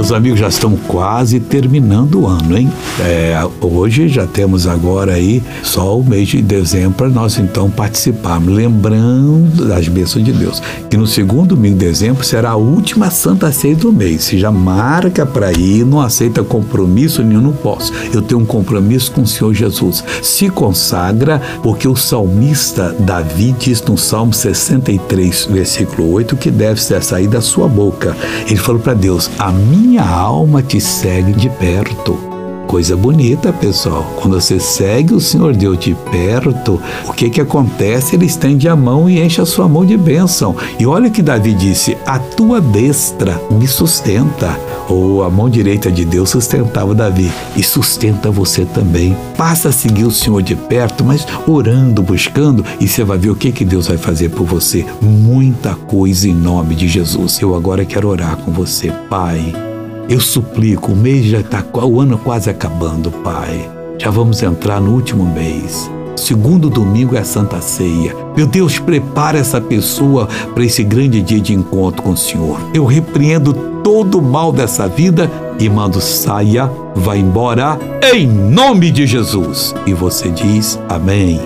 Meus amigos, já estão quase terminando o ano, hein? É, hoje já temos agora aí só o mês de dezembro para nós então participarmos, lembrando das bênçãos de Deus. Que no segundo domingo de dezembro será a última Santa Ceia do mês. Se já marca para ir, não aceita compromisso nenhum, não posso. Eu tenho um compromisso com o Senhor Jesus. Se consagra, porque o salmista Davi diz no Salmo 63, versículo 8, que deve ser sair da sua boca. Ele falou para Deus: A minha alma te segue de perto. Coisa bonita, pessoal. Quando você segue o Senhor Deus de perto, o que que acontece? Ele estende a mão e enche a sua mão de bênção. E olha que Davi disse: A tua destra me sustenta. Ou a mão direita de Deus sustentava Davi e sustenta você também. Passa a seguir o Senhor de perto, mas orando, buscando, e você vai ver o que que Deus vai fazer por você. Muita coisa em nome de Jesus. Eu agora quero orar com você, Pai. Eu suplico, o mês já está, o ano quase acabando, Pai. Já vamos entrar no último mês. Segundo domingo é a Santa Ceia. Meu Deus, prepara essa pessoa para esse grande dia de encontro com o Senhor. Eu repreendo todo o mal dessa vida e mando saia, vá embora, em nome de Jesus. E você diz amém.